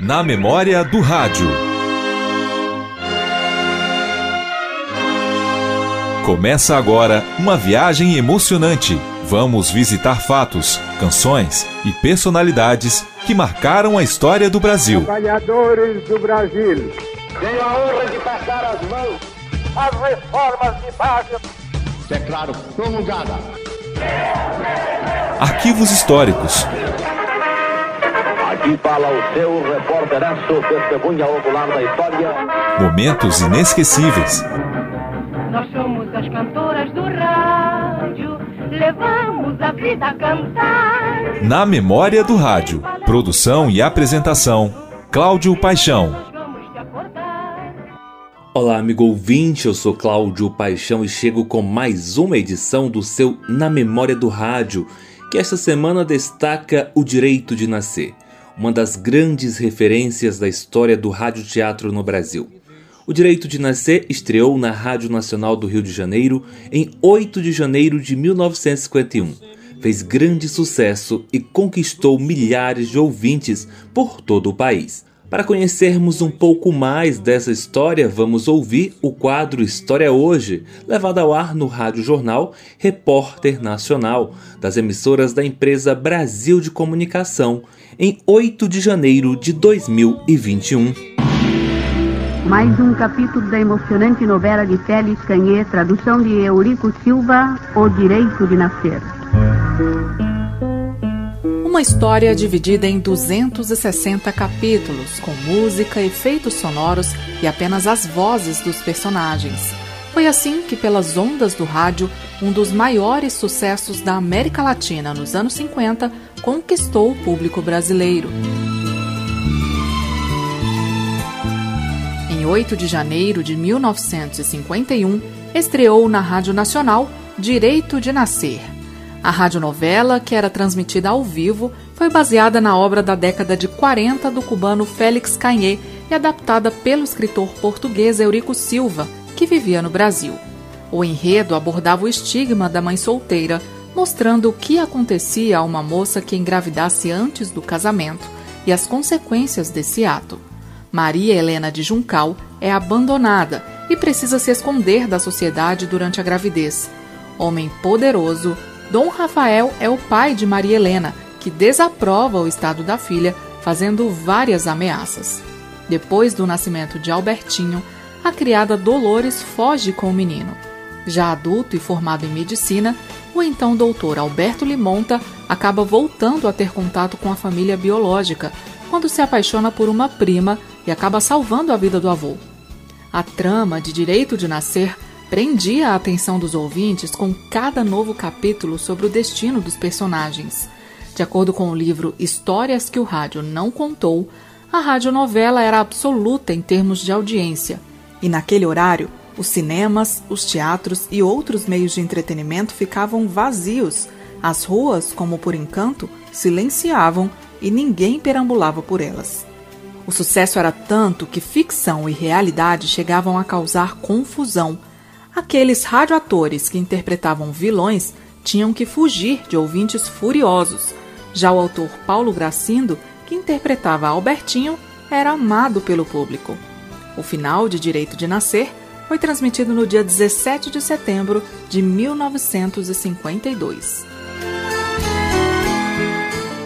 Na memória do rádio. Começa agora uma viagem emocionante. Vamos visitar fatos, canções e personalidades que marcaram a história do Brasil. Trabalhadores do Brasil. Tenho a honra de passar as mãos às reformas de base. Declaro promulgada. Arquivos históricos. Aqui fala o seu repórteraço, testemunha ocular da história. Momentos inesquecíveis. Nós somos as cantoras do rádio, levamos a vida a cantar. Na memória do rádio. Produção e apresentação: Cláudio Paixão. Olá, amigo ouvinte, eu sou Cláudio Paixão e chego com mais uma edição do seu Na Memória do Rádio, que esta semana destaca o direito de nascer, uma das grandes referências da história do rádio-teatro no Brasil. O Direito de Nascer estreou na Rádio Nacional do Rio de Janeiro em 8 de janeiro de 1951. Fez grande sucesso e conquistou milhares de ouvintes por todo o país. Para conhecermos um pouco mais dessa história, vamos ouvir o quadro História Hoje, levado ao ar no Rádio Jornal Repórter Nacional, das emissoras da empresa Brasil de Comunicação, em 8 de janeiro de 2021. Mais um capítulo da emocionante novela de Félix Canhê, tradução de Eurico Silva, O Direito de Nascer. Uma história dividida em 260 capítulos, com música, efeitos sonoros e apenas as vozes dos personagens. Foi assim que, pelas ondas do rádio, um dos maiores sucessos da América Latina nos anos 50 conquistou o público brasileiro. Em 8 de janeiro de 1951, estreou na Rádio Nacional Direito de Nascer. A radionovela, que era transmitida ao vivo, foi baseada na obra da década de 40 do cubano Félix Canhê e adaptada pelo escritor português Eurico Silva, que vivia no Brasil. O enredo abordava o estigma da mãe solteira, mostrando o que acontecia a uma moça que engravidasse antes do casamento e as consequências desse ato. Maria Helena de Juncal é abandonada e precisa se esconder da sociedade durante a gravidez. Homem poderoso, Dom Rafael é o pai de Maria Helena, que desaprova o estado da filha, fazendo várias ameaças. Depois do nascimento de Albertinho, a criada Dolores foge com o menino. Já adulto e formado em medicina, o então doutor Alberto Limonta acaba voltando a ter contato com a família biológica, quando se apaixona por uma prima e acaba salvando a vida do avô. A trama de Direito de Nascer prendia a atenção dos ouvintes com cada novo capítulo sobre o destino dos personagens. De acordo com o livro Histórias que o Rádio Não Contou, a radionovela era absoluta em termos de audiência, e naquele horário, os cinemas, os teatros e outros meios de entretenimento ficavam vazios. As ruas, como por encanto, silenciavam e ninguém perambulava por elas. O sucesso era tanto que ficção e realidade chegavam a causar confusão. Aqueles radioatores que interpretavam vilões tinham que fugir de ouvintes furiosos. Já o autor Paulo Gracindo, que interpretava Albertinho, era amado pelo público. O final de Direito de Nascer foi transmitido no dia 17 de setembro de 1952.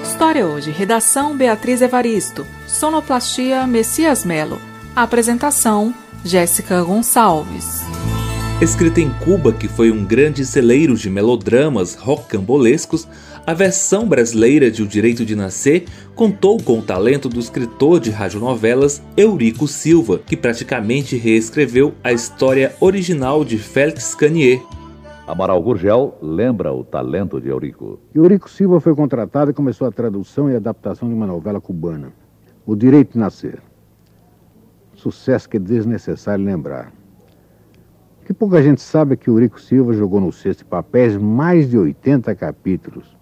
História hoje. Redação Beatriz Evaristo. Sonoplastia Messias Melo. Apresentação Jéssica Gonçalves. Escrita em Cuba, que foi um grande celeiro de melodramas rocambolescos, a versão brasileira de O Direito de Nascer contou com o talento do escritor de radionovelas Eurico Silva, que praticamente reescreveu a história original de Félix Canier. Amaral Gurgel lembra o talento de Eurico. Eurico Silva foi contratado e começou a tradução e adaptação de uma novela cubana, O Direito de Nascer. Sucesso que é desnecessário lembrar. O que pouca gente sabe é que Eurico Silva jogou no cesto de papéis mais de 80 capítulos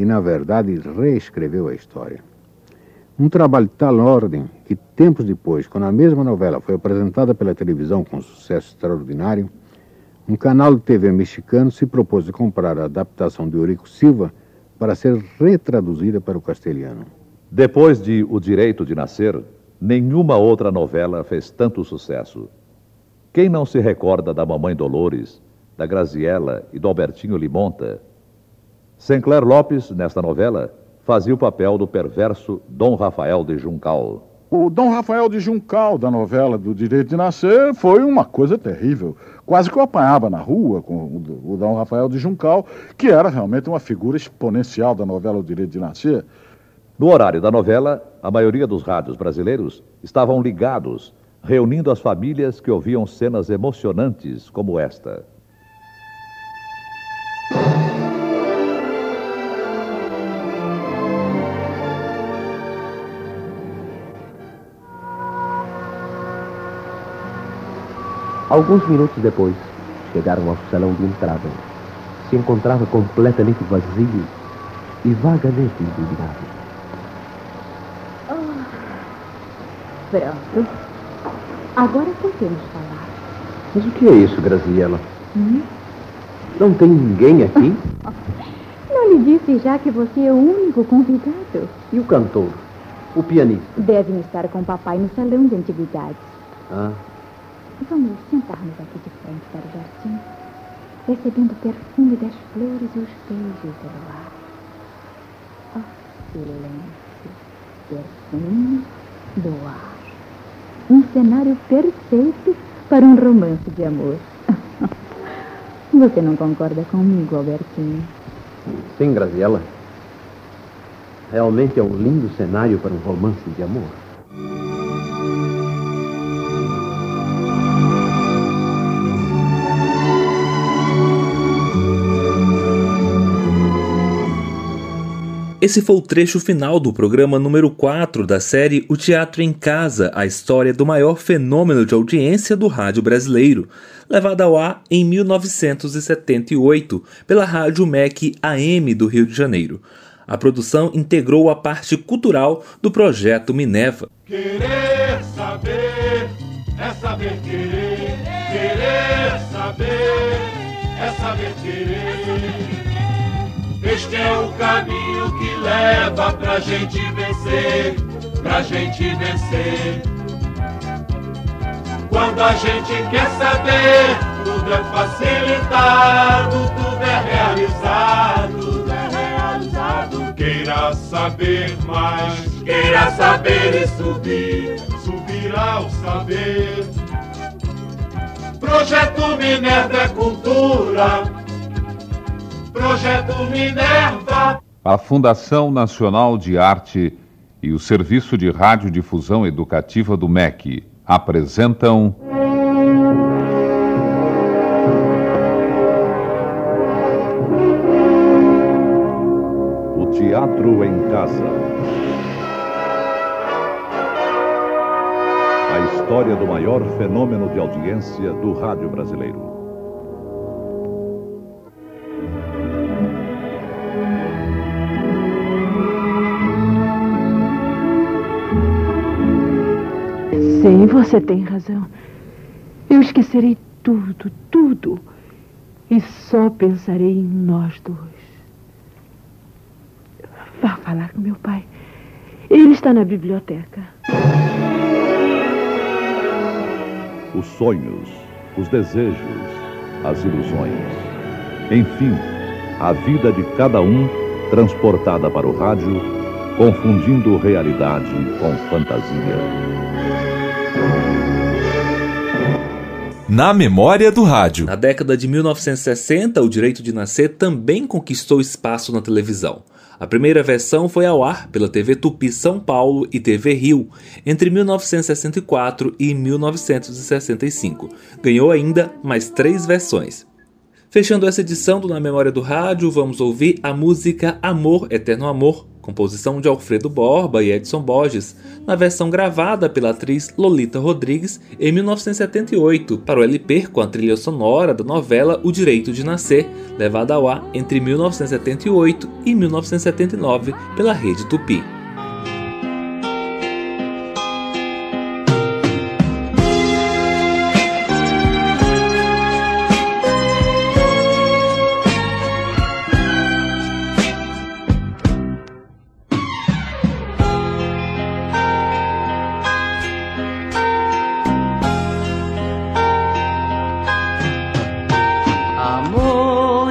e, na verdade, reescreveu a história. Um trabalho de tal ordem que, tempos depois, quando a mesma novela foi apresentada pela televisão com sucesso extraordinário, um canal de TV mexicano se propôs a comprar a adaptação de Eurico Silva para ser retraduzida para o castelhano. Depois de O Direito de Nascer, nenhuma outra novela fez tanto sucesso. Quem não se recorda da Mamãe Dolores, da Graziella e do Albertinho Limonta? Sinclair Lopes, nesta novela, fazia o papel do perverso Dom Rafael de Juncal. O Dom Rafael de Juncal, da novela do Direito de Nascer, foi uma coisa terrível. Quase que eu apanhava na rua com o Dom Rafael de Juncal, que era realmente uma figura exponencial da novela O Direito de Nascer. No horário da novela, a maioria dos rádios brasileiros estavam ligados, reunindo as famílias que ouviam cenas emocionantes como esta. Alguns minutos depois, chegaram ao salão de entrada. Se encontrava completamente vazio e vagamente iluminado. Oh, pronto. Agora podemos falar. Mas o que é isso, Graziella? Hum? Não tem ninguém aqui? Não lhe disse já que você é o único convidado? E o cantor? O pianista? Devem estar com o papai no salão de antiguidades. Ah, Vamos sentar-nos aqui de frente para o jardim, recebendo o perfume das flores e os beijos do luar. Oh, silêncio, perfume do ar. Um cenário perfeito para um romance de amor. Você não concorda comigo, Albertinho? sim, Graziella. Realmente é um lindo cenário para um romance de amor. Esse foi o trecho final do programa número 4 da série O Teatro em Casa, a história do maior fenômeno de audiência do rádio brasileiro, levada ao ar em 1978 pela Rádio MEC AM do Rio de Janeiro. A produção integrou a parte cultural do projeto Minerva. Querer saber é saber querer, querer saber é saber querer. Este é o caminho que leva pra gente vencer, pra gente vencer. Quando a gente quer saber, tudo é facilitado, tudo é realizado, tudo é realizado. Queira saber mais, queira saber e subir, subir ao saber. Projeto Minerva é cultura. Projeto Minerva. A Fundação Nacional de Arte e o Serviço de Radiodifusão Educativa do MEC apresentam. O Teatro em Casa. A história do maior fenômeno de audiência do rádio brasileiro. Sim, você tem razão. Eu esquecerei tudo, tudo. E só pensarei em nós dois. Vá falar com meu pai. Ele está na biblioteca. Os sonhos, os desejos, as ilusões. Enfim, a vida de cada um transportada para o rádio, confundindo realidade com fantasia. Na memória do rádio. Na década de 1960, o direito de nascer também conquistou espaço na televisão. A primeira versão foi ao ar pela TV Tupi São Paulo e TV Rio entre 1964 e 1965. Ganhou ainda mais três versões. Fechando essa edição do Na Memória do Rádio, vamos ouvir a música Amor, Eterno Amor, composição de Alfredo Borba e Edson Borges, na versão gravada pela atriz Lolita Rodrigues em 1978 para o LP com a trilha sonora da novela O Direito de Nascer, levada ao ar entre 1978 e 1979 pela Rede Tupi.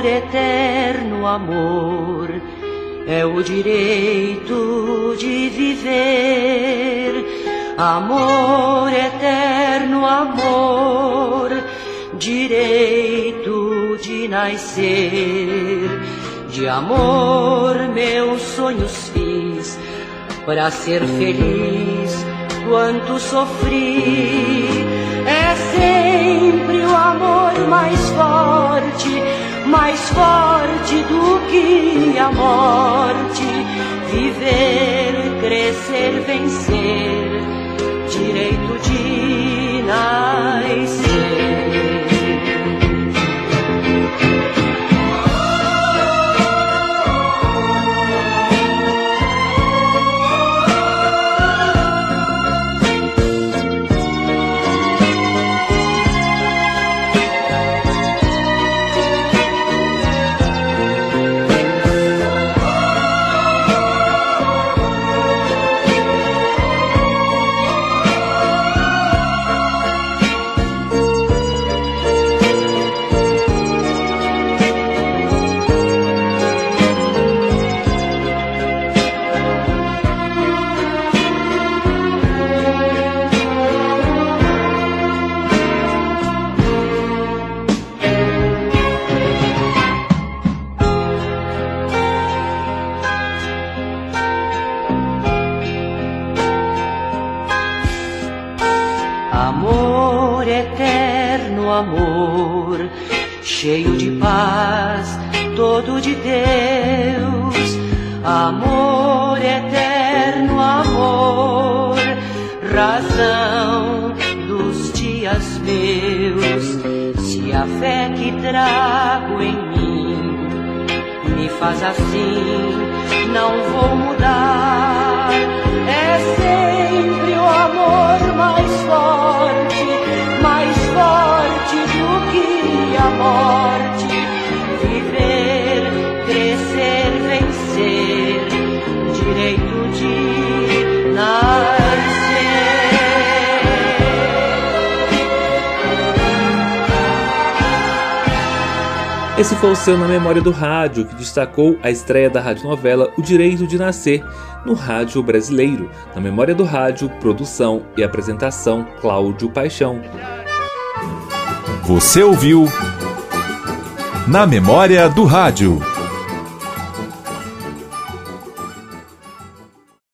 Eterno amor é o direito de viver. Amor eterno, amor, direito de nascer. De amor meus sonhos fiz para ser feliz quanto sofri. Mais forte do que a morte. Viver, crescer, vencer, direito de nascer. Cheio de paz, todo de Deus, amor eterno, amor, razão dos dias meus. Se a fé que trago em mim me faz assim, não vou mudar. É sempre o amor mais forte, Esse foi o seu Na Memória do Rádio, que destacou a estreia da radionovela O Direito de Nascer no rádio brasileiro. Na Memória do Rádio, produção e apresentação Cláudio Paixão. Você ouviu Na Memória do Rádio.